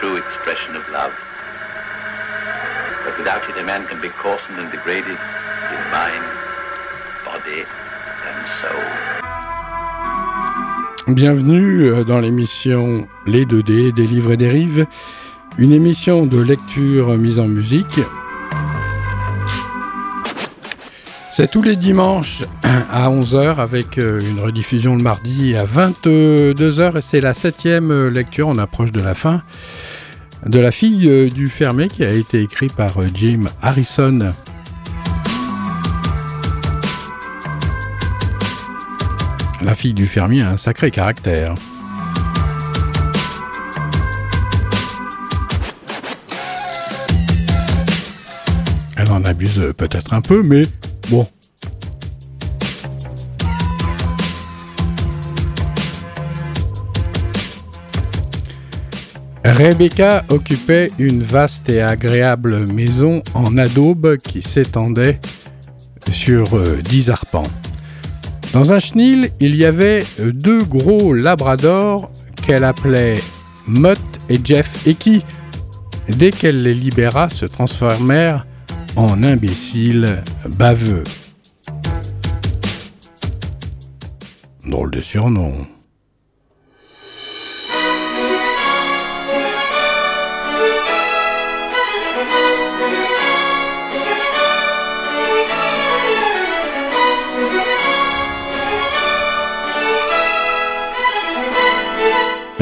true expression of love. But without it, a man can be coarsened and degraded in mind, body, and soul. Bienvenue euh, dans l'émission Les 2D, des livres et des rives, une émission de lecture mise en musique. C'est tous les dimanches à 11h avec euh, une rediffusion le mardi à 22h et c'est la septième lecture, on approche de la fin, de La fille euh, du fermé qui a été écrit par Jim Harrison. La fille du fermier a un sacré caractère. Elle en abuse peut-être un peu, mais Rebecca occupait une vaste et agréable maison en adobe qui s'étendait sur euh, dix arpents. Dans un chenil, il y avait deux gros labradors qu'elle appelait Mutt et Jeff et qui, dès qu'elle les libéra, se transformèrent en imbéciles baveux. Drôle de surnom.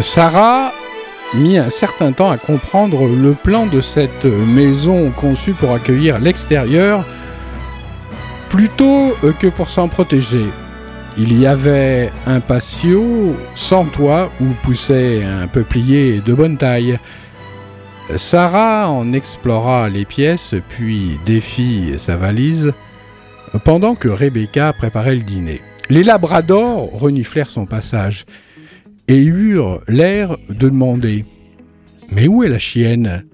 Sarah mit un certain temps à comprendre le plan de cette maison conçue pour accueillir l'extérieur plutôt que pour s'en protéger. Il y avait un patio sans toit où poussait un peuplier de bonne taille. Sarah en explora les pièces puis défit sa valise pendant que Rebecca préparait le dîner. Les labradors reniflèrent son passage et eurent l'air de demander Mais où est la chienne?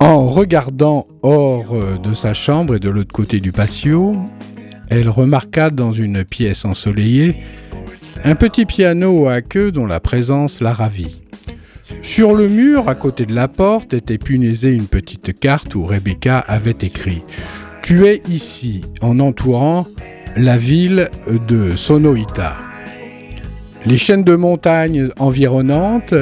En regardant hors de sa chambre et de l'autre côté du patio, elle remarqua dans une pièce ensoleillée un petit piano à queue dont la présence la ravit. Sur le mur, à côté de la porte, était punaisée une petite carte où Rebecca avait écrit tu es ici en entourant la ville de Sonoita. Les chaînes de montagnes environnantes,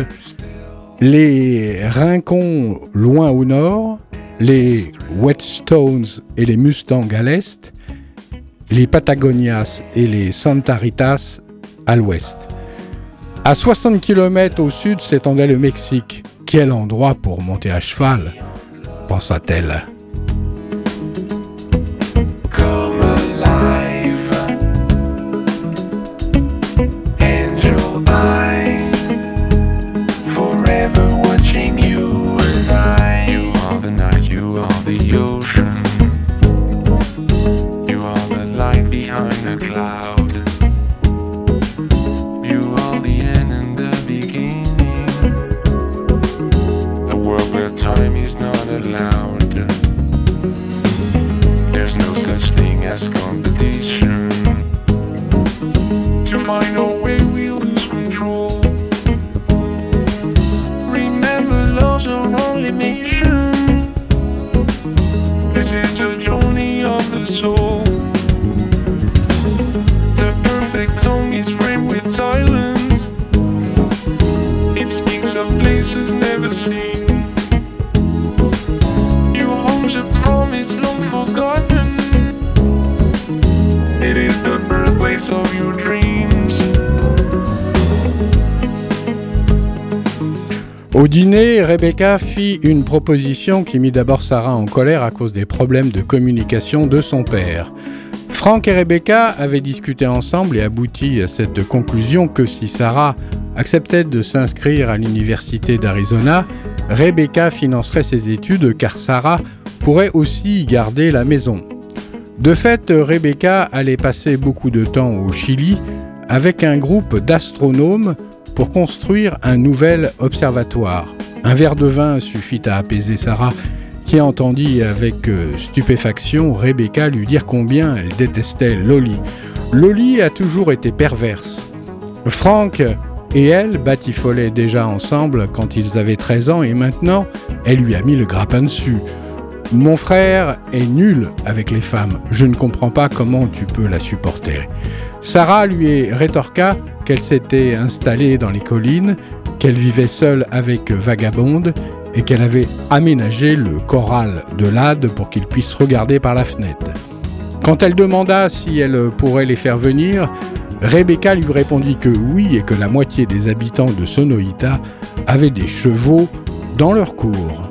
les rincons loin au nord, les Whetstones et les Mustangs à l'est, les Patagonias et les Santaritas à l'ouest. À 60 km au sud s'étendait le Mexique. Quel endroit pour monter à cheval, pensa-t-elle. Rebecca fit une proposition qui mit d'abord Sarah en colère à cause des problèmes de communication de son père. Frank et Rebecca avaient discuté ensemble et abouti à cette conclusion que si Sarah acceptait de s'inscrire à l'université d'Arizona, Rebecca financerait ses études car Sarah pourrait aussi garder la maison. De fait, Rebecca allait passer beaucoup de temps au Chili avec un groupe d'astronomes pour construire un nouvel observatoire. Un verre de vin suffit à apaiser Sarah, qui entendit avec euh, stupéfaction Rebecca lui dire combien elle détestait Lolly. Lolly a toujours été perverse. Frank et elle batifolaient déjà ensemble quand ils avaient 13 ans et maintenant elle lui a mis le grappin dessus. Mon frère est nul avec les femmes, je ne comprends pas comment tu peux la supporter. Sarah lui rétorqua qu'elle s'était installée dans les collines, qu'elle vivait seule avec Vagabonde et qu'elle avait aménagé le corral de l'Ade pour qu'il puisse regarder par la fenêtre. Quand elle demanda si elle pourrait les faire venir, Rebecca lui répondit que oui et que la moitié des habitants de Sonoïta avaient des chevaux dans leur cour.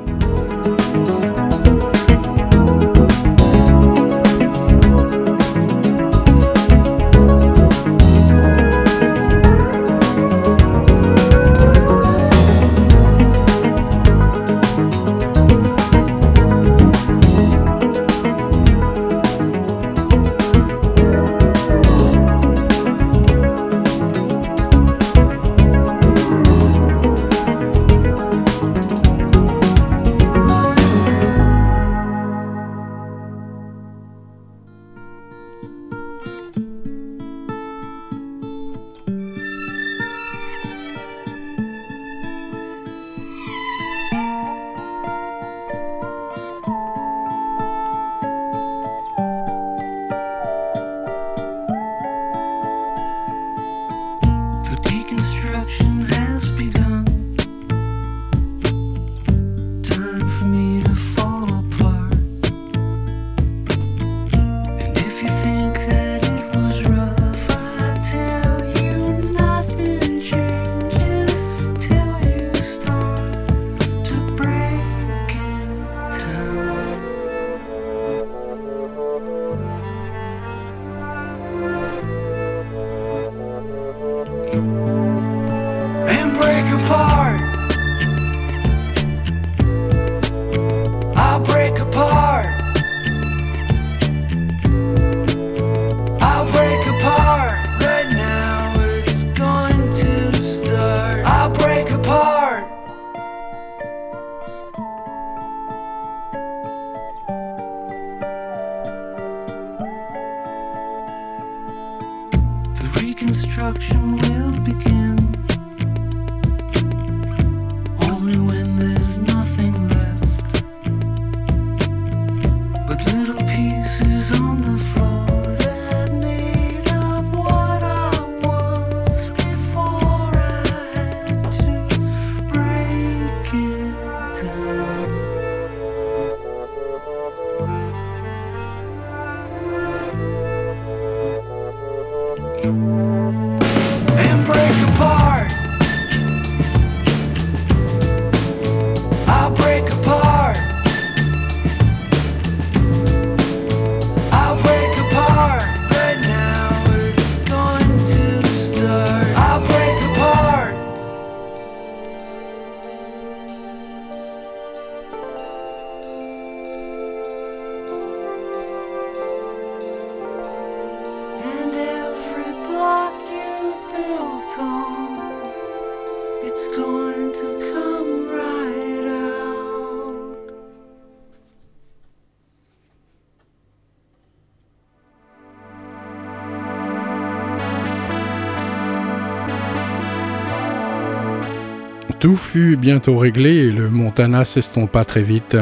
Tout fut bientôt réglé et le Montana s'estompa très vite.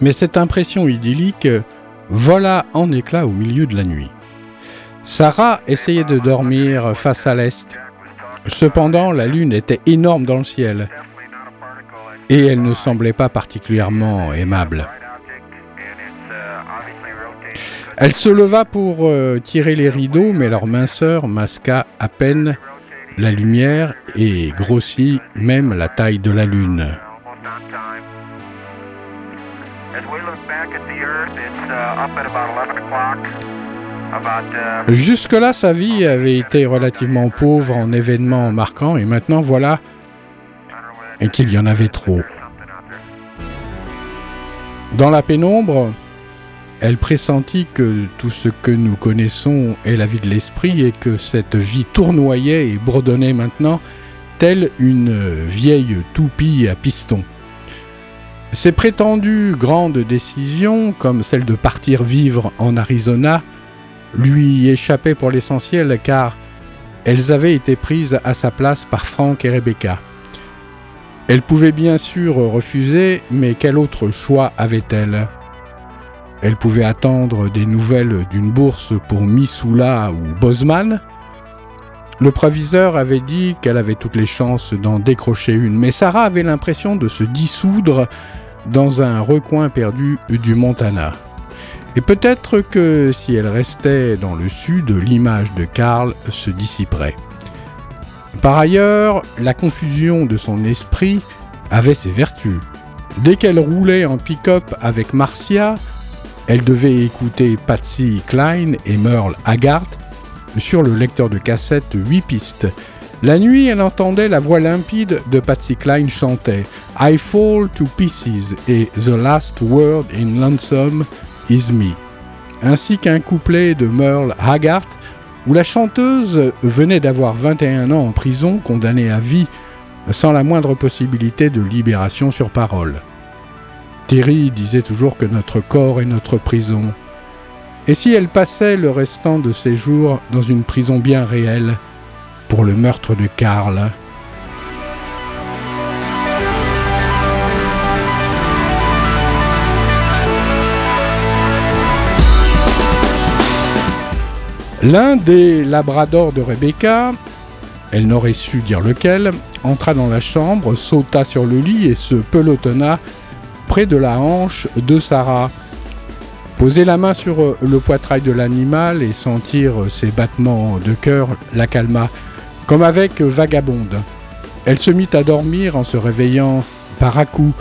Mais cette impression idyllique vola en éclats au milieu de la nuit. Sarah essayait de dormir face à l'est. Cependant, la lune était énorme dans le ciel et elle ne semblait pas particulièrement aimable. Elle se leva pour euh, tirer les rideaux, mais leur minceur masqua à peine la lumière et grossit même la taille de la Lune. As we look back at the Earth, it's up at about 11 o'clock. Jusque-là, sa vie avait été relativement pauvre en événements marquants et maintenant voilà qu'il y en avait trop. Dans la pénombre, elle pressentit que tout ce que nous connaissons est la vie de l'esprit et que cette vie tournoyait et bredonnait maintenant telle une vieille toupie à piston. Ces prétendues grandes décisions, comme celle de partir vivre en Arizona, lui échappaient pour l'essentiel car elles avaient été prises à sa place par Frank et Rebecca. Elle pouvait bien sûr refuser, mais quel autre choix avait-elle? Elle pouvait attendre des nouvelles d'une bourse pour Missoula ou Bosman. Le proviseur avait dit qu'elle avait toutes les chances d'en décrocher une, mais Sarah avait l'impression de se dissoudre dans un recoin perdu du Montana. Et peut-être que si elle restait dans le sud, l'image de Karl se dissiperait. Par ailleurs, la confusion de son esprit avait ses vertus. Dès qu'elle roulait en pick-up avec Marcia, elle devait écouter Patsy Klein et Merle Haggard sur le lecteur de cassette 8 pistes. La nuit, elle entendait la voix limpide de Patsy Klein chanter I Fall to Pieces et The Last Word in Lonesome is Me, ainsi qu'un couplet de Merle Haggard où la chanteuse venait d'avoir 21 ans en prison, condamnée à vie, sans la moindre possibilité de libération sur parole. Terry disait toujours que notre corps est notre prison. Et si elle passait le restant de ses jours dans une prison bien réelle pour le meurtre de Karl? L'un des labradors de Rebecca, elle n'aurait su dire lequel, entra dans la chambre, sauta sur le lit et se pelotonna de la hanche de Sarah. Poser la main sur le poitrail de l'animal et sentir ses battements de cœur la calma, comme avec Vagabonde. Elle se mit à dormir en se réveillant par à coups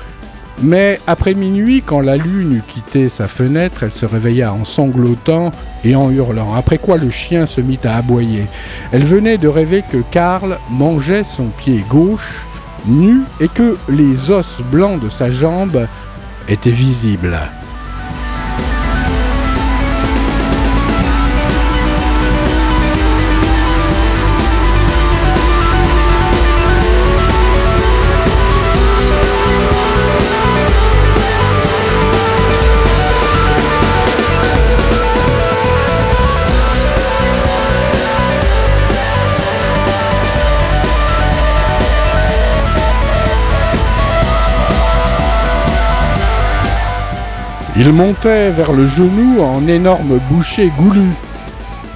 mais après minuit, quand la lune eut quitté sa fenêtre, elle se réveilla en sanglotant et en hurlant, après quoi le chien se mit à aboyer. Elle venait de rêver que Karl mangeait son pied gauche, nu, et que les os blancs de sa jambe étaient visibles. Il montait vers le genou en énorme bouchée goulue.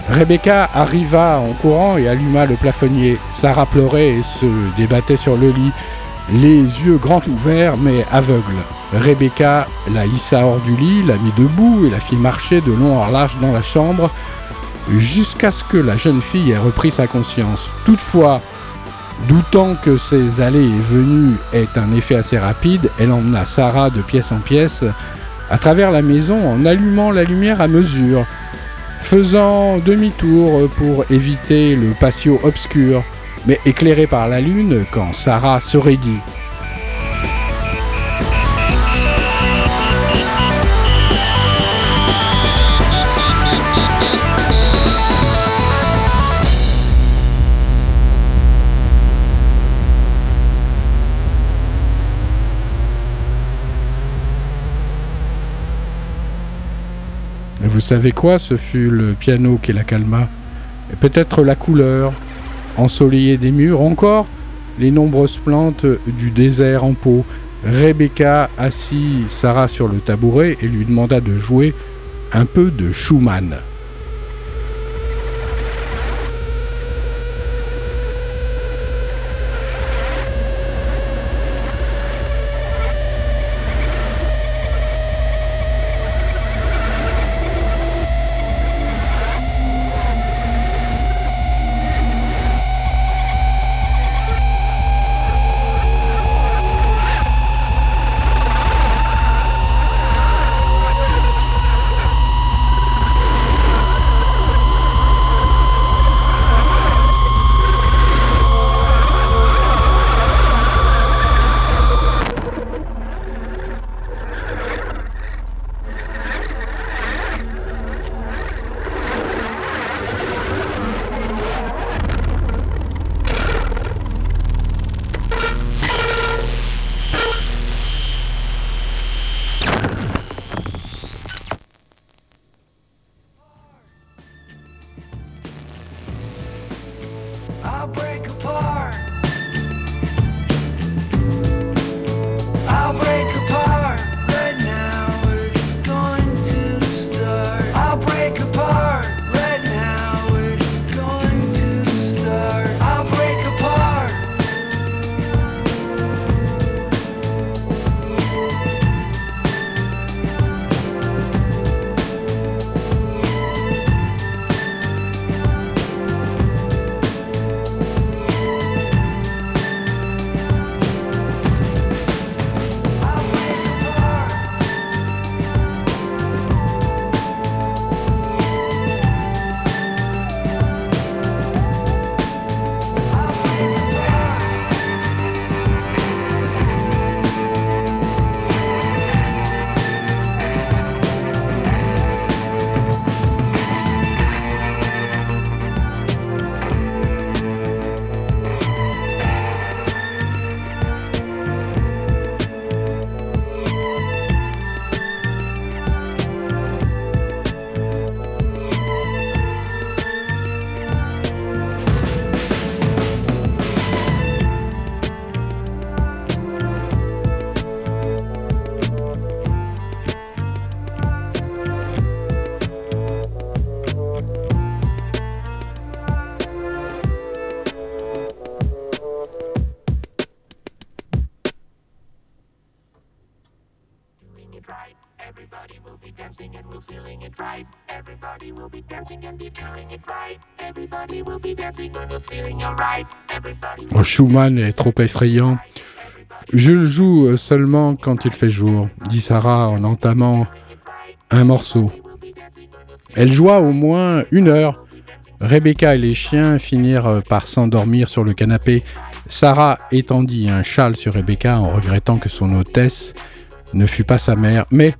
Rebecca arriva en courant et alluma le plafonnier. Sarah pleurait et se débattait sur le lit, les yeux grands ouverts mais aveugles. Rebecca la hissa hors du lit, la mit debout et la fit marcher de long en large dans la chambre jusqu'à ce que la jeune fille ait repris sa conscience. Toutefois, doutant que ces allées et venues aient un effet assez rapide, elle emmena Sarah de pièce en pièce à travers la maison en allumant la lumière à mesure, faisant demi-tour pour éviter le patio obscur, mais éclairé par la lune quand Sarah se raidit. Vous savez quoi Ce fut le piano qui la calma. Peut-être la couleur, ensoleillée des murs, encore les nombreuses plantes du désert en pot. Rebecca assit Sarah sur le tabouret et lui demanda de jouer un peu de Schumann. Schumann est trop effrayant. Je le joue seulement quand il fait jour, dit Sarah en entamant un morceau. Elle joua au moins une heure. Rebecca et les chiens finirent par s'endormir sur le canapé. Sarah étendit un châle sur Rebecca en regrettant que son hôtesse ne fût pas sa mère, mais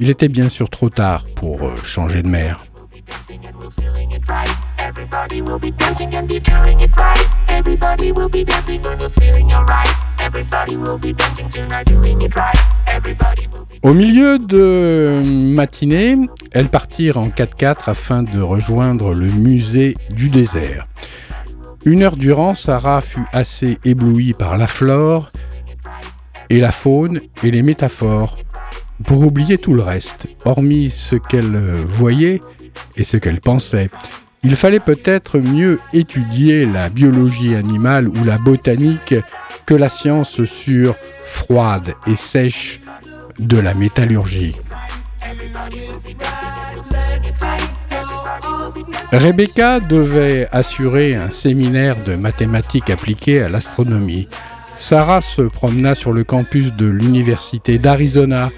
il était bien sûr trop tard pour euh, changer de mère. Au milieu de matinée, elles partirent en 4x4 afin de rejoindre le musée du désert. Une heure durant, Sarah fut assez éblouie par la flore et la faune et les métaphores pour oublier tout le reste, hormis ce qu'elle voyait et ce qu'elle pensait. Il fallait peut-être mieux étudier la biologie animale ou la botanique que la science sur froide et sèche de la métallurgie. Rebecca devait assurer un séminaire de mathématiques appliquées à l'astronomie. Sarah se promena sur le campus de l'Université d'Arizona,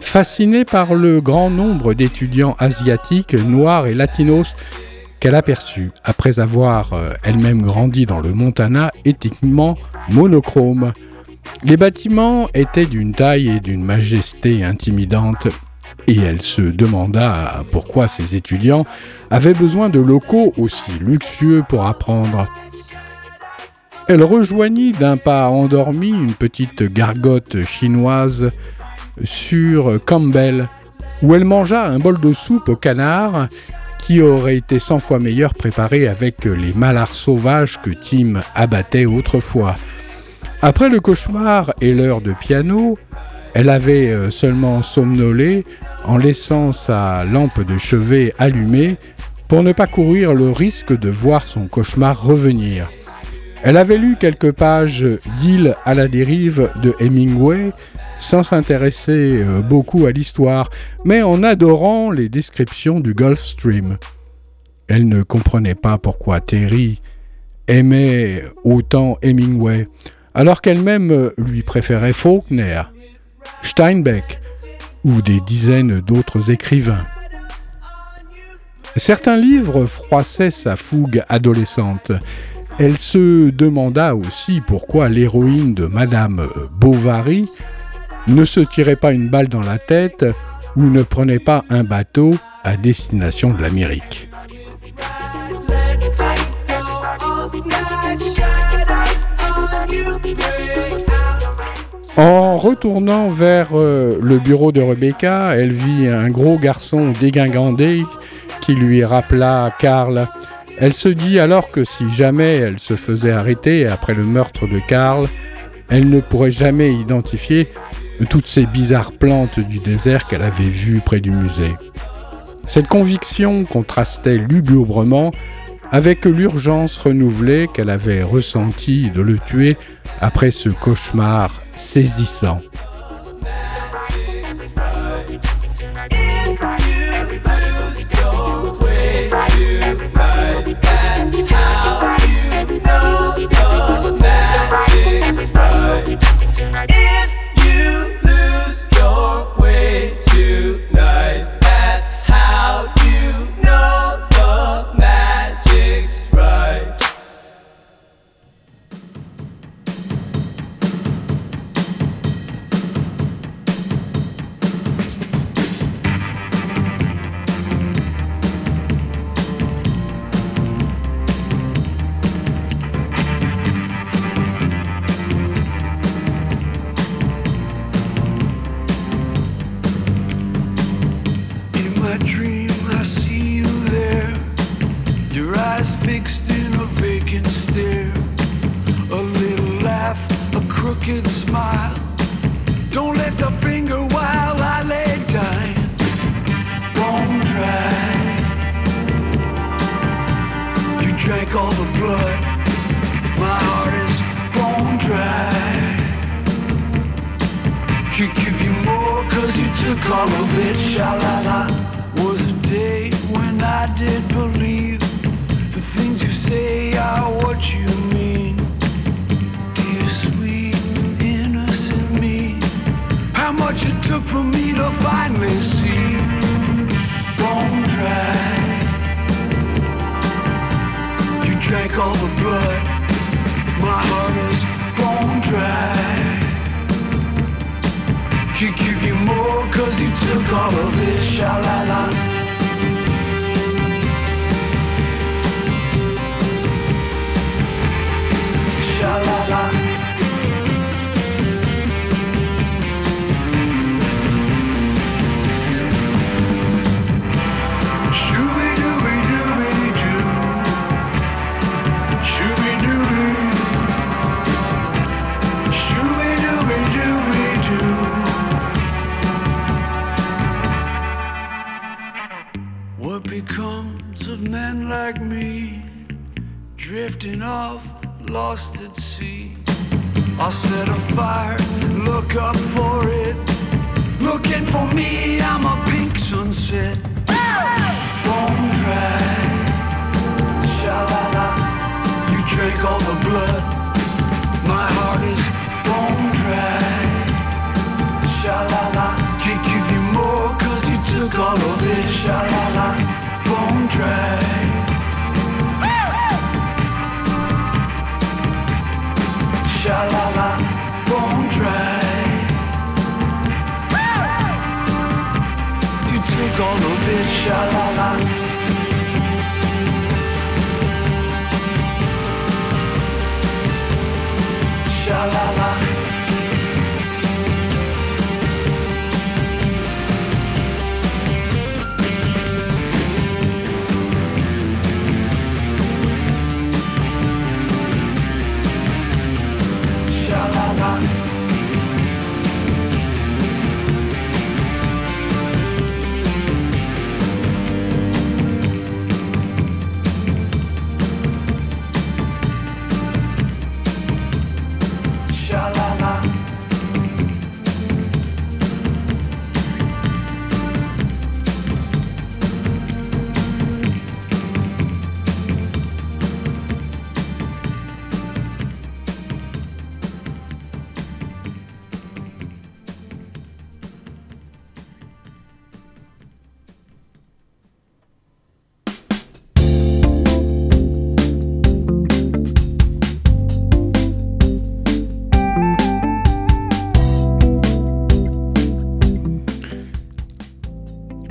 fascinée par le grand nombre d'étudiants asiatiques, noirs et latinos qu'elle aperçut après avoir euh, elle-même grandi dans le Montana éthiquement monochrome. Les bâtiments étaient d'une taille et d'une majesté intimidante et elle se demanda pourquoi ces étudiants avaient besoin de locaux aussi luxueux pour apprendre. Elle rejoignit d'un pas endormi une petite gargote chinoise sur Campbell, où elle mangea un bol de soupe au canard qui aurait été cent fois meilleur préparé avec les malards sauvages que Tim abattait autrefois. Après le cauchemar et l'heure de piano, elle avait euh, seulement somnolé en laissant sa lampe de chevet allumée pour ne pas courir le risque de voir son cauchemar revenir. Elle avait lu quelques pages d'Île à la dérive de Hemingway sans s'intéresser euh, beaucoup à l'histoire, mais en adorant les descriptions du Gulf Stream. Elle ne comprenait pas pourquoi Terry aimait autant Hemingway, alors qu'elle-même lui préférait Faulkner, Steinbeck ou des dizaines d'autres écrivains. Certains livres froissaient sa fougue adolescente. Elle se demanda aussi pourquoi l'héroïne de Madame Bovary ne se tirait pas une balle dans la tête ou ne prenait pas un bateau à destination de l'Amérique. En retournant vers euh, le bureau de Rebecca, elle vit un gros garçon dégingandé qui lui rappela Karl. Elle se dit alors que si jamais elle se faisait arrêter après le meurtre de Karl, elle ne pourrait jamais identifier toutes ces bizarres plantes du désert qu'elle avait vues près du musée. Cette conviction contrastait lugubrement avec l'urgence renouvelée qu'elle avait ressentie de le tuer après ce cauchemar saisissant.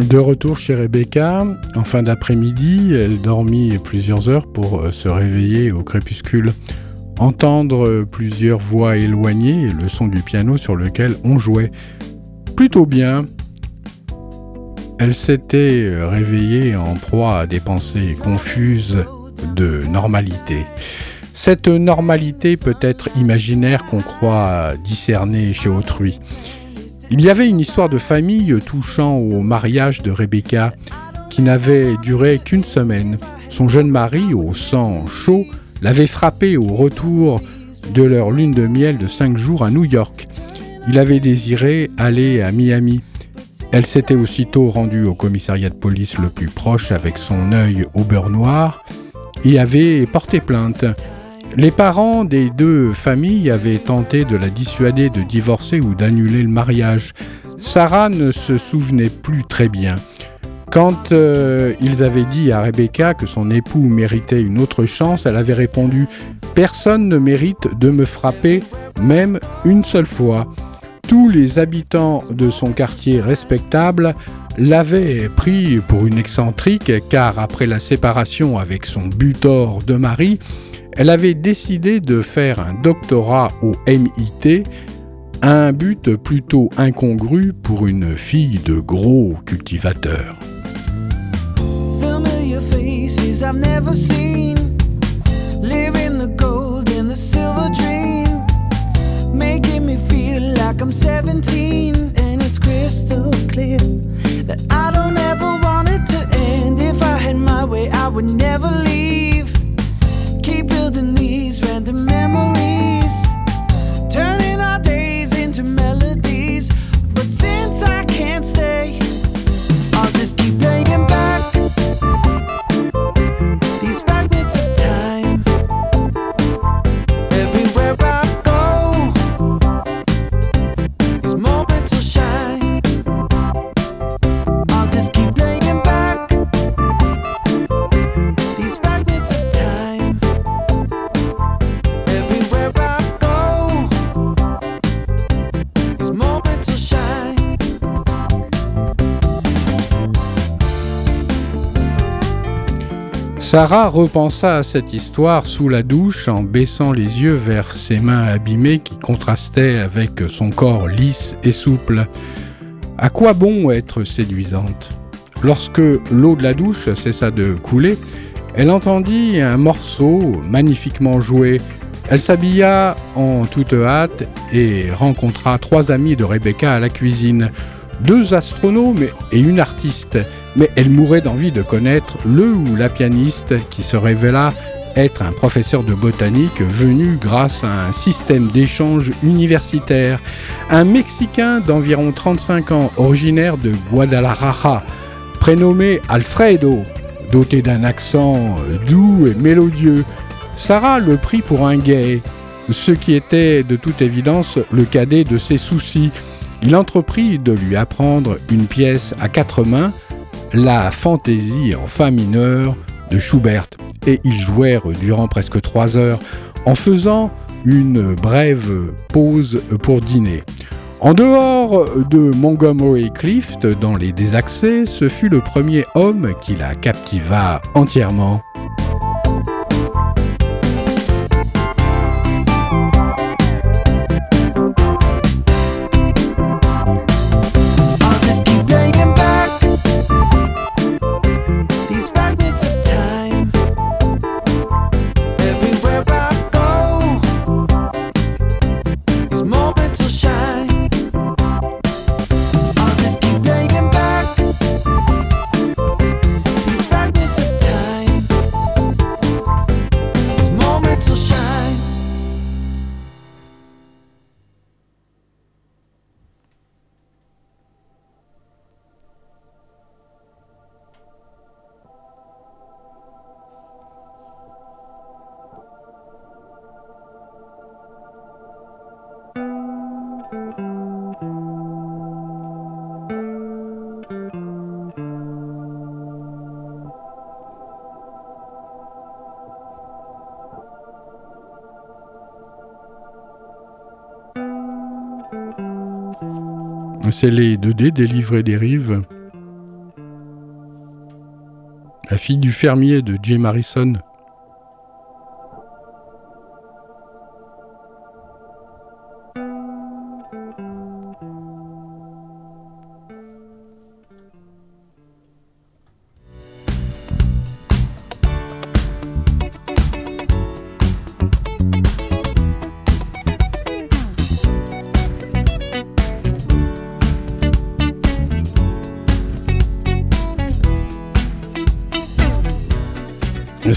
De retour chez Rebecca, en fin d'après-midi, elle dormit plusieurs heures pour euh, se réveiller au crépuscule, entendre plusieurs voix éloignées et le son du piano sur lequel on jouait. Plutôt bien. Elle s'était euh, réveillée en proie à des pensées confuses de normalité. Cette normalité peut être imaginaire qu'on croit discerner chez autrui. Il y avait une histoire de famille touchant au mariage de Rebecca qui n'avait duré qu'une semaine. Son jeune mari, au sang chaud, l'avait frappé au retour de leur lune de miel de cinq jours à New York. Il avait désiré aller à Miami. Elle s'était aussitôt rendue au commissariat de police le plus proche avec son œil au beurre noir et avait porté plainte. Les parents des deux familles avaient tenté de la dissuader de divorcer ou d'annuler le mariage. Sarah ne se souvenait plus très bien. Quand euh, ils avaient dit à Rebecca que son époux méritait une autre chance, elle avait répondu ⁇ Personne ne mérite de me frapper, même une seule fois ⁇ tous les habitants de son quartier respectable l'avaient pris pour une excentrique car après la séparation avec son butor de mari, elle avait décidé de faire un doctorat au MIT, un but plutôt incongru pour une fille de gros cultivateur. like I'm 17 and it's crystal clear that I don't ever want it to end. If I had my way, I would never leave. Keep building these random memories, Sarah repensa à cette histoire sous la douche en baissant les yeux vers ses mains abîmées qui contrastaient avec son corps lisse et souple. À quoi bon être séduisante? Lorsque l'eau de la douche cessa de couler, elle entendit un morceau magnifiquement joué. Elle s'habilla en toute hâte et rencontra trois amis de Rebecca à la cuisine, deux astronomes et une artiste mais elle mourait d'envie de connaître le ou la pianiste qui se révéla être un professeur de botanique venu grâce à un système d'échange universitaire, un Mexicain d'environ 35 ans originaire de Guadalajara, prénommé Alfredo, doté d'un accent doux et mélodieux. Sarah le prit pour un gay, ce qui était de toute évidence le cadet de ses soucis. Il entreprit de lui apprendre une pièce à quatre mains, la fantaisie en fa mineur de Schubert et ils jouèrent durant presque trois heures en faisant une brève pause pour dîner. En dehors de Montgomery Clift, dans les désaccès, ce fut le premier homme qui la captiva entièrement. C'est les 2D des livres et des rives. La fille du fermier de Jim Harrison.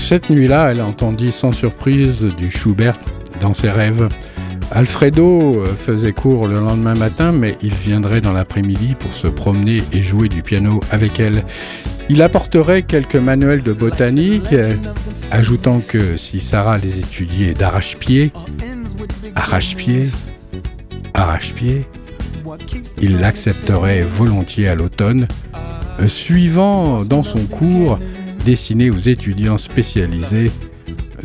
Cette nuit-là, elle entendit sans surprise du Schubert dans ses rêves. Alfredo euh, faisait court le lendemain matin, mais il viendrait dans l'après-midi pour se promener et jouer du piano avec elle. Il apporterait quelques manuels de botanique, ajoutant que si Sarah les étudiait d'arrache-pied, arrache-pied, arrache-pied, il l'accepterait volontiers à l'automne, suivant dans son cours destiné aux étudiants spécialisés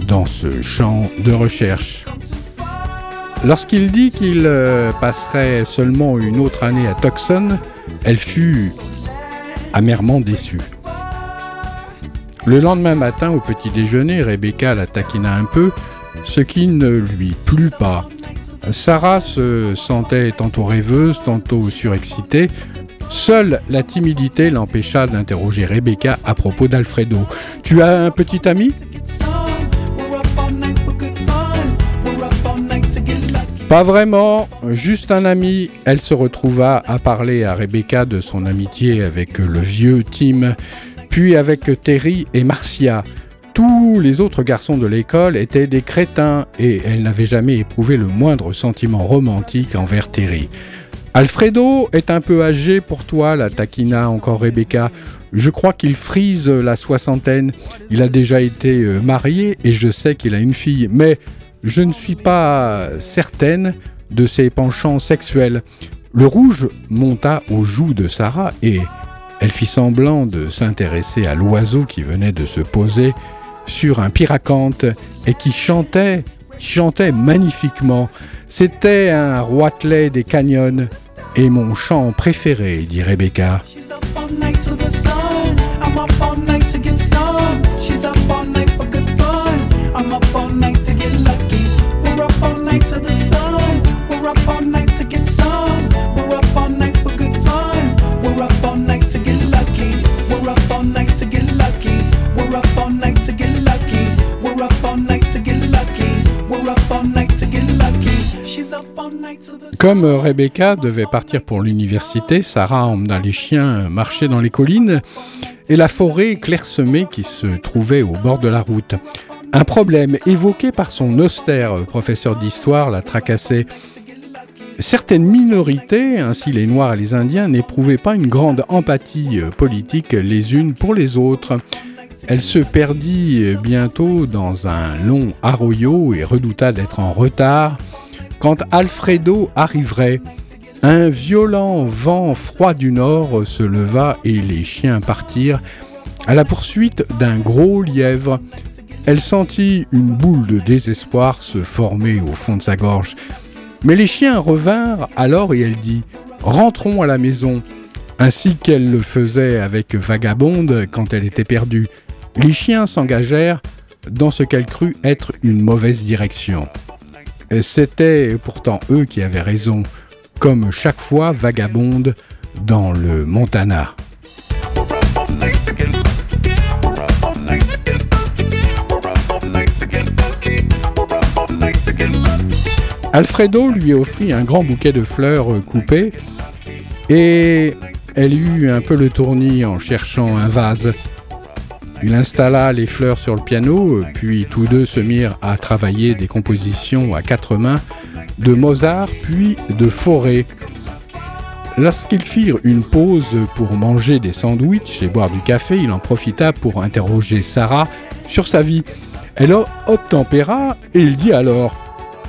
dans ce champ de recherche. Lorsqu'il dit qu'il euh, passerait seulement une autre année à Tucson, elle fut amèrement déçue. Le lendemain matin, au petit déjeuner, Rebecca la taquina un peu, ce qui ne lui plut pas. Sarah se sentait tantôt rêveuse, tantôt surexcitée, Seule la timidité l'empêcha d'interroger Rebecca à propos d'Alfredo. Tu as un petit ami? Pas vraiment, juste un ami. Elle se retrouva à parler à Rebecca de son amitié avec le vieux Tim, puis avec Terry et Marcia. Tous les autres garçons de l'école étaient des crétins et elle n'avait jamais éprouvé le moindre sentiment romantique envers Terry. Alfredo est un peu âgé pour toi, la taquina encore Rebecca. Je crois qu'il frise la soixantaine. Il a déjà été euh, marié et je sais qu'il a une fille, mais je ne suis pas certaine de ses penchants sexuels. Le rouge monta aux joues de Sarah et elle fit semblant de s'intéresser à l'oiseau qui venait de se poser sur un pyracanthe et qui chantait, chantait magnifiquement. C'était un roitelet des canyons et mon chant préféré, dit Rebecca. Comme Rebecca devait partir pour l'université, Sarah emmena les chiens marcher dans les collines et la forêt clairsemée qui se trouvait au bord de la route. Un problème évoqué par son austère professeur d'histoire la tracassait. Certaines minorités, ainsi les Noirs et les Indiens, n'éprouvaient pas une grande empathie politique les unes pour les autres. Elle se perdit bientôt dans un long arroyo et redouta d'être en retard quand Alfredo arriverait, un violent vent froid du nord se leva et les chiens partirent à la poursuite d'un gros lièvre. Elle sentit une boule de désespoir se former au fond de sa gorge. Mais les chiens revinrent alors et elle dit Rentrons à la maison, ainsi qu'elle le faisait avec Vagabonde quand elle était perdue. Les chiens s'engagèrent dans ce qu'elle crut être une mauvaise direction. C'était pourtant eux qui avaient raison, comme chaque fois vagabonde dans le Montana. Alfredo lui offrit un grand bouquet de fleurs coupées et elle eut un peu le tournis en cherchant un vase. Il installa les fleurs sur le piano, puis tous deux se mirent à travailler des compositions à quatre mains de Mozart puis de Fauré. Lorsqu'ils firent une pause pour manger des sandwichs et boire du café, il en profita pour interroger Sarah sur sa vie. Elle obtempéra et il dit alors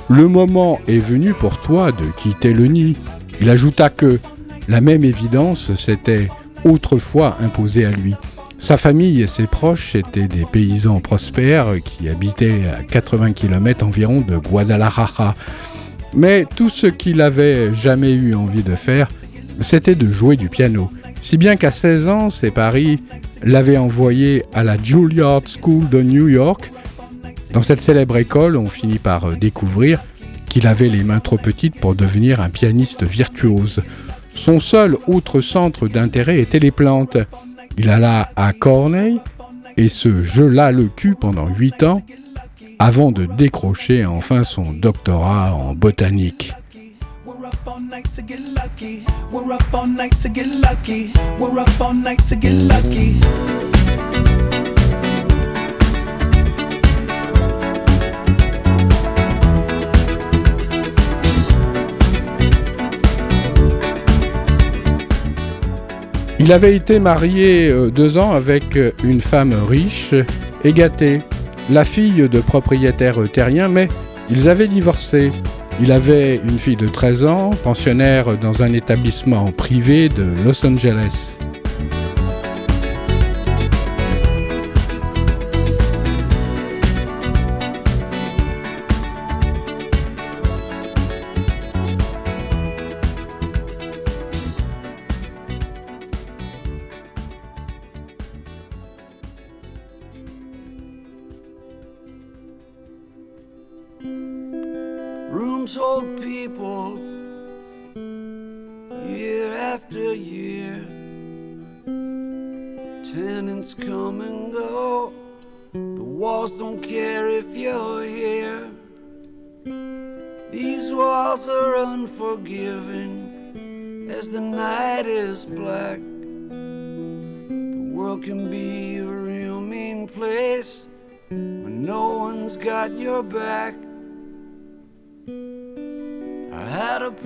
Le moment est venu pour toi de quitter le nid. Il ajouta que la même évidence s'était autrefois imposée à lui. Sa famille et ses proches étaient des paysans prospères qui habitaient à 80 km environ de Guadalajara. Mais tout ce qu'il avait jamais eu envie de faire, c'était de jouer du piano. Si bien qu'à 16 ans, ses paris l'avaient envoyé à la Juilliard School de New York. Dans cette célèbre école, on finit par découvrir qu'il avait les mains trop petites pour devenir un pianiste virtuose. Son seul autre centre d'intérêt était les plantes. Il alla à Corneille et se gela le cul pendant huit ans avant de décrocher enfin son doctorat en botanique. Il avait été marié euh, deux ans avec une femme riche et gâtée, la fille de propriétaires terriens, mais ils avaient divorcé. Il avait une fille de 13 ans, pensionnaire dans un établissement privé de Los Angeles.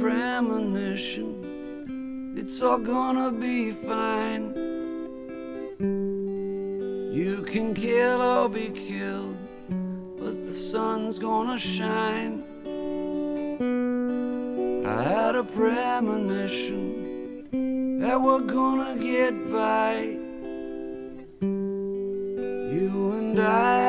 premonition. It's all gonna be fine. You can kill or be killed, but the sun's gonna shine. I had a premonition that we're gonna get by. You and I.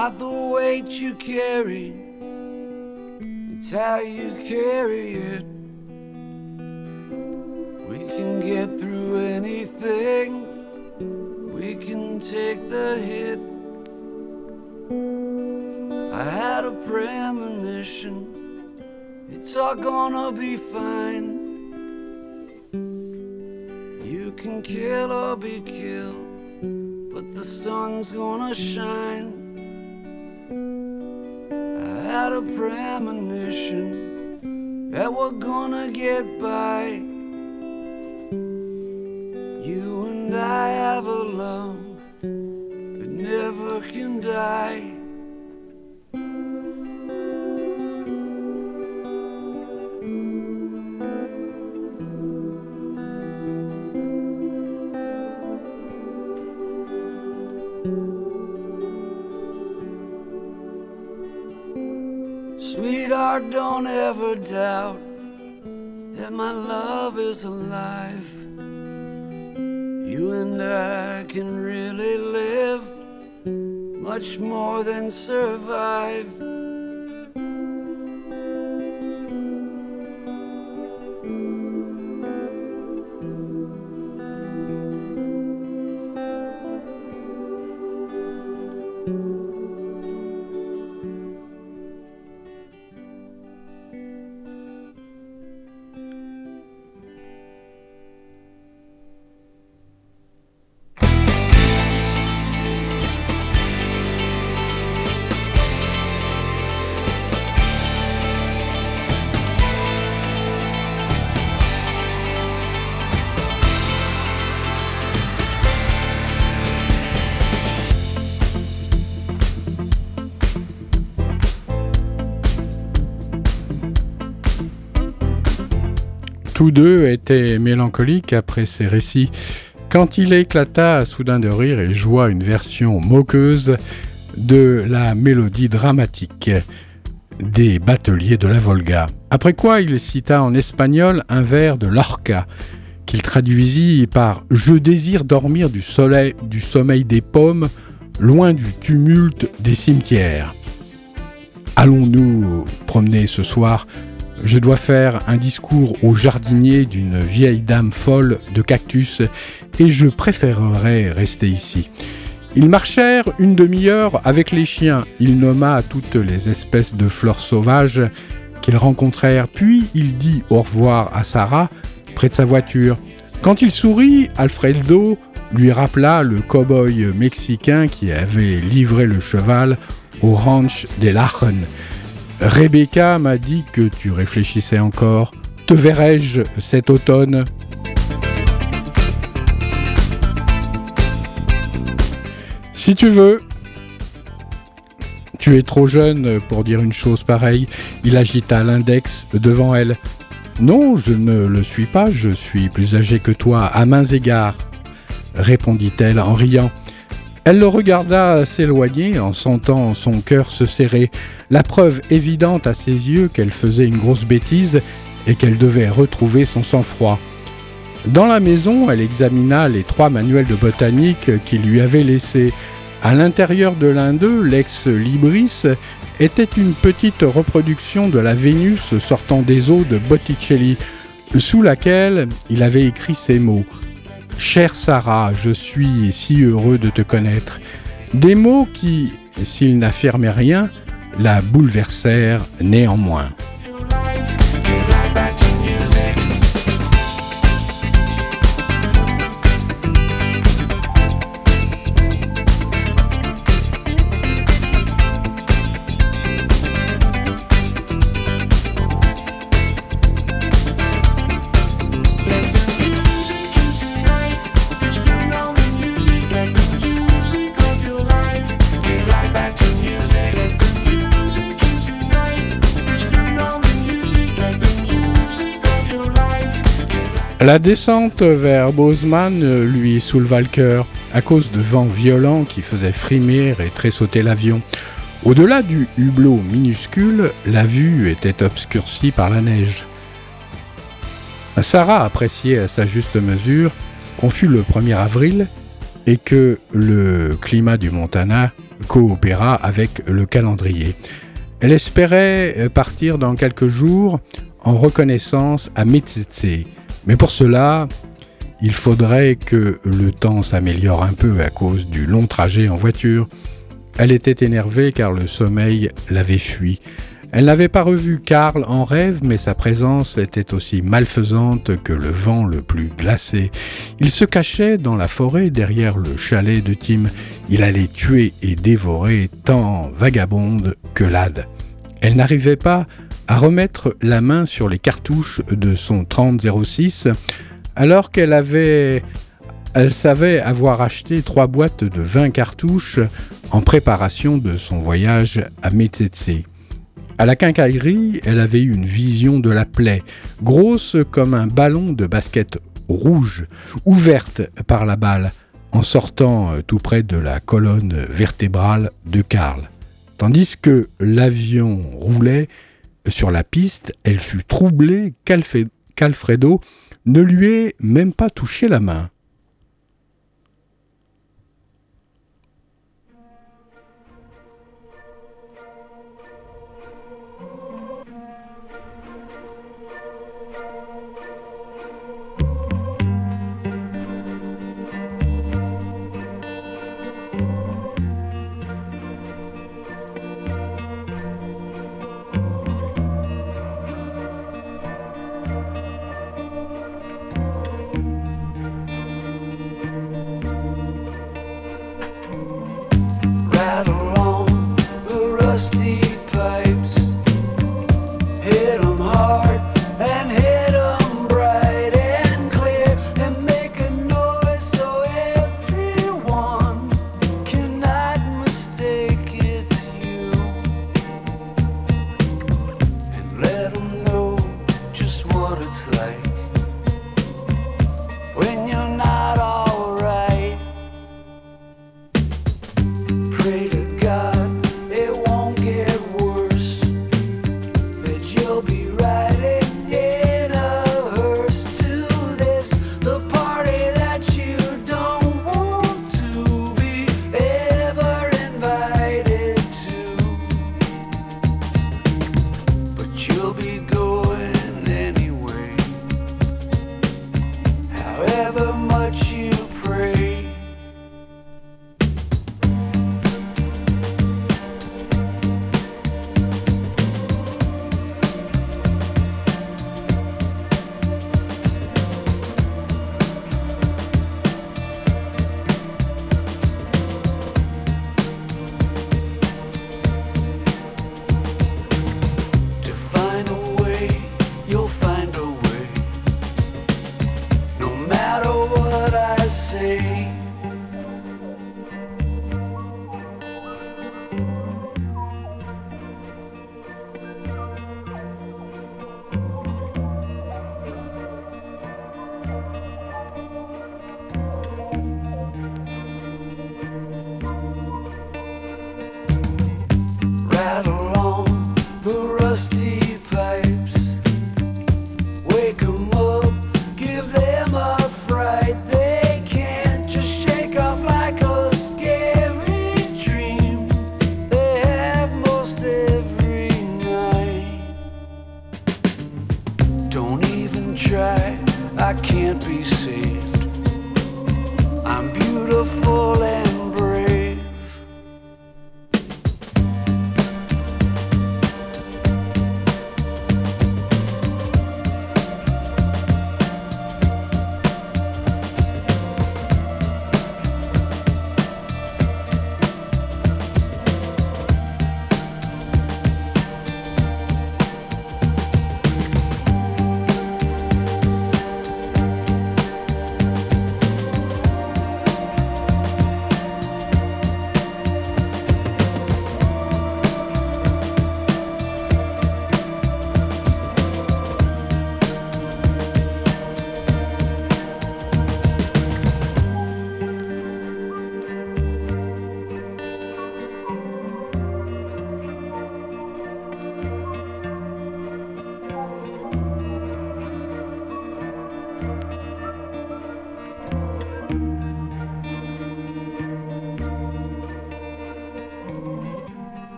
not the weight you carry, it's how you carry it. We can get through anything, we can take the hit. I had a premonition, it's all gonna be fine. You can kill or be killed, but the sun's gonna shine had a premonition that we're gonna get by. You and I have a love that never can die. Sweetheart, don't ever doubt that my love is alive. You and I can really live much more than survive. Tous deux étaient mélancoliques après ces récits. Quand il éclata soudain de rire et joua une version moqueuse de la mélodie dramatique des bateliers de la Volga. Après quoi il cita en espagnol un vers de Lorca, qu'il traduisit par Je désire dormir du soleil, du sommeil des pommes, loin du tumulte des cimetières. Allons-nous promener ce soir je dois faire un discours au jardinier d'une vieille dame folle de cactus et je préférerais rester ici. Ils marchèrent une demi-heure avec les chiens. Il nomma toutes les espèces de fleurs sauvages qu'ils rencontrèrent, puis il dit au revoir à Sarah près de sa voiture. Quand il sourit, Alfredo lui rappela le cow-boy mexicain qui avait livré le cheval au ranch des Lachen. Rebecca m'a dit que tu réfléchissais encore. Te verrai-je cet automne? Si tu veux. Tu es trop jeune pour dire une chose pareille. Il agita l'index devant elle. Non, je ne le suis pas, je suis plus âgé que toi, à mains égards, répondit-elle en riant. Elle le regarda s'éloigner en sentant son cœur se serrer, la preuve évidente à ses yeux qu'elle faisait une grosse bêtise et qu'elle devait retrouver son sang-froid. Dans la maison, elle examina les trois manuels de botanique qu'il lui avait laissés. À l'intérieur de l'un d'eux, l'ex-libris était une petite reproduction de la Vénus sortant des eaux de Botticelli, sous laquelle il avait écrit ces mots Chère Sarah, je suis si heureux de te connaître. Des mots qui, s'ils n'affirmaient rien, la bouleversèrent néanmoins. La descente vers Bozeman lui souleva le cœur à cause de vents violents qui faisaient frémir et tressauter l'avion. Au-delà du hublot minuscule, la vue était obscurcie par la neige. Sarah appréciait à sa juste mesure qu'on fût le 1er avril et que le climat du Montana coopéra avec le calendrier. Elle espérait partir dans quelques jours en reconnaissance à Mitsetse, mais pour cela, il faudrait que le temps s'améliore un peu à cause du long trajet en voiture. Elle était énervée car le sommeil l'avait fui. Elle n'avait pas revu Karl en rêve, mais sa présence était aussi malfaisante que le vent le plus glacé. Il se cachait dans la forêt derrière le chalet de Tim. Il allait tuer et dévorer tant vagabonde que lade. Elle n'arrivait pas à remettre la main sur les cartouches de son 3006 alors qu'elle avait elle savait avoir acheté trois boîtes de 20 cartouches en préparation de son voyage à Metsetse. À la quincaillerie, elle avait eu une vision de la plaie, grosse comme un ballon de basket rouge, ouverte par la balle, en sortant tout près de la colonne vertébrale de Karl. Tandis que l'avion roulait, sur la piste, elle fut troublée qu'Alfredo ne lui ait même pas touché la main.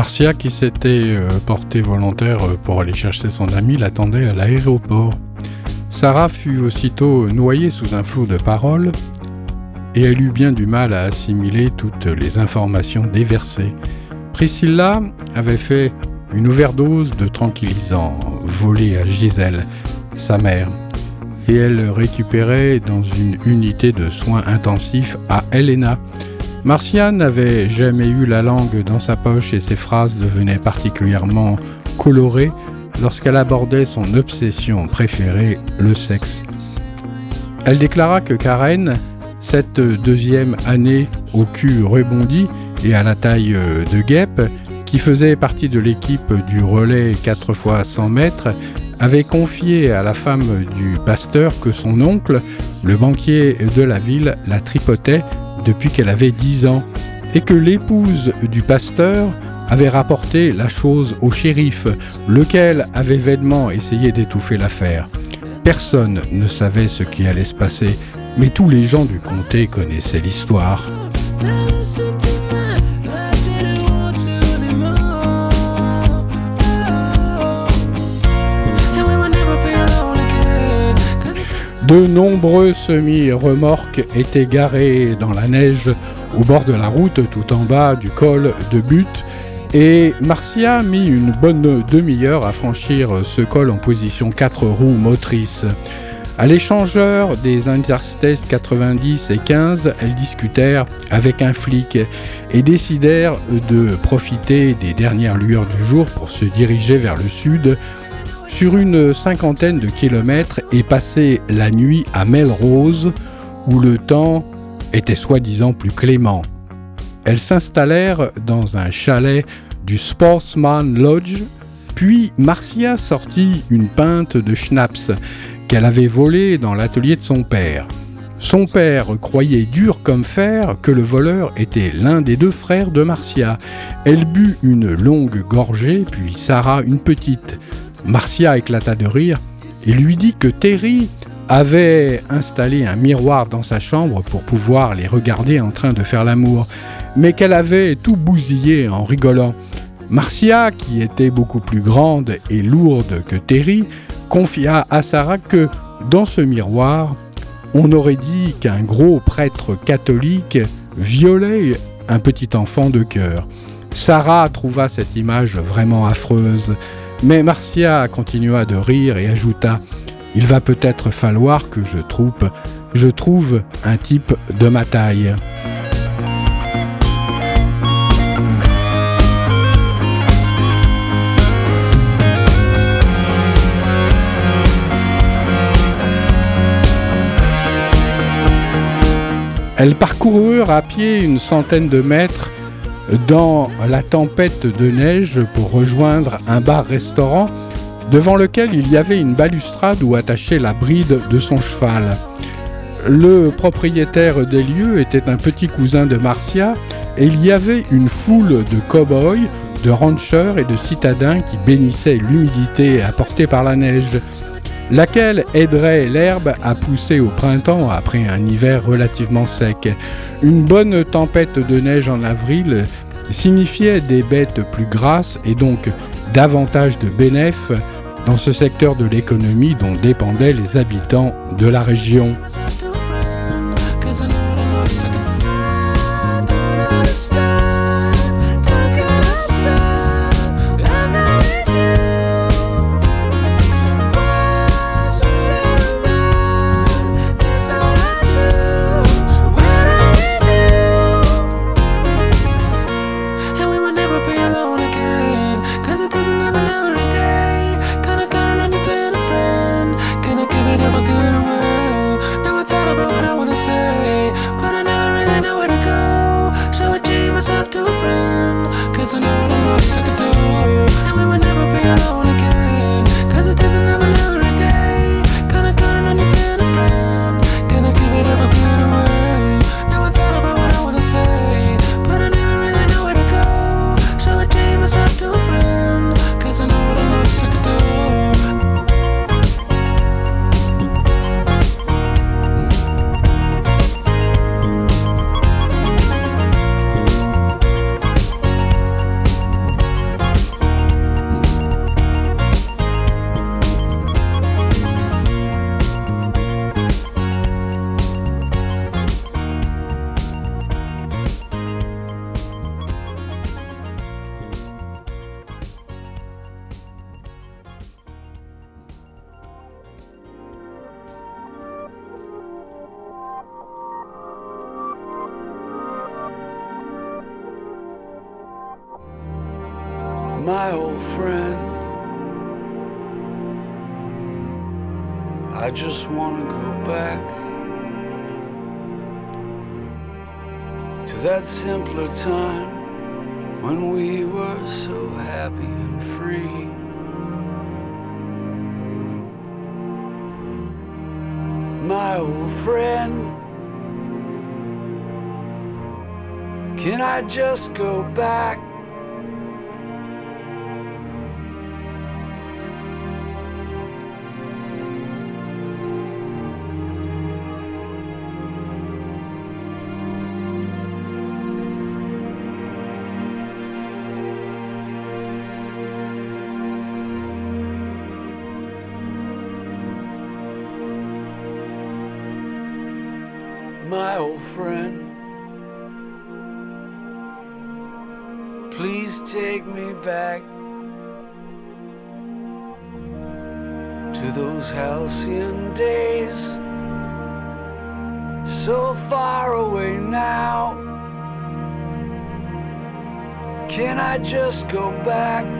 Marcia, qui s'était euh, portée volontaire euh, pour aller chercher son ami, l'attendait à l'aéroport. Sarah fut aussitôt noyée sous un flot de paroles et elle eut bien du mal à assimiler toutes les informations déversées. Priscilla avait fait une overdose de tranquillisants volés à Gisèle, sa mère, et elle récupérait dans une unité de soins intensifs à Helena, Marcia n'avait jamais eu la langue dans sa poche et ses phrases devenaient particulièrement colorées lorsqu'elle abordait son obsession préférée, le sexe. Elle déclara que Karen, cette deuxième année au cul rebondi et à la taille de guêpe, qui faisait partie de l'équipe du relais 4 fois 100 mètres, avait confié à la femme du pasteur que son oncle, le banquier de la ville, la tripotait depuis qu'elle avait 10 ans et que l'épouse du pasteur avait rapporté la chose au shérif, lequel avait vainement essayé d'étouffer l'affaire. Personne ne savait ce qui allait se passer, mais tous les gens du comté connaissaient l'histoire. De nombreux semi-remorques étaient garés dans la neige au bord de la route tout en bas du col de Butte et Marcia mit une bonne demi-heure à franchir ce col en position 4 roues motrices. À l'échangeur des interstates 90 et 15, elles discutèrent avec un flic et décidèrent de profiter des dernières lueurs du jour pour se diriger vers le sud sur une cinquantaine de kilomètres et passer la nuit à Melrose, où le temps était soi-disant plus clément. Elles s'installèrent dans un chalet du Sportsman Lodge, puis Marcia sortit une pinte de schnapps qu'elle avait volée dans l'atelier de son père. Son père croyait dur comme fer que le voleur était l'un des deux frères de Marcia. Elle but une longue gorgée, puis Sarah une petite. Marcia éclata de rire et lui dit que Terry avait installé un miroir dans sa chambre pour pouvoir les regarder en train de faire l'amour, mais qu'elle avait tout bousillé en rigolant. Marcia, qui était beaucoup plus grande et lourde que Terry, confia à Sarah que dans ce miroir, on aurait dit qu'un gros prêtre catholique violait un petit enfant de cœur. Sarah trouva cette image vraiment affreuse. Mais Marcia continua de rire et ajouta Il va peut-être falloir que je trouve, je trouve un type de ma taille. Elles parcoururent à pied une centaine de mètres dans la tempête de neige pour rejoindre un bar-restaurant devant lequel il y avait une balustrade où attachait la bride de son cheval. Le propriétaire des lieux était un petit cousin de Marcia et il y avait une foule de cow-boys, de ranchers et de citadins qui bénissaient l'humidité apportée par la neige laquelle aiderait l'herbe à pousser au printemps après un hiver relativement sec? Une bonne tempête de neige en avril signifiait des bêtes plus grasses et donc davantage de bénéfices dans ce secteur de l'économie dont dépendaient les habitants de la région. time when we were so happy and free. My old friend, can I just go back? Back to those halcyon days, so far away now. Can I just go back?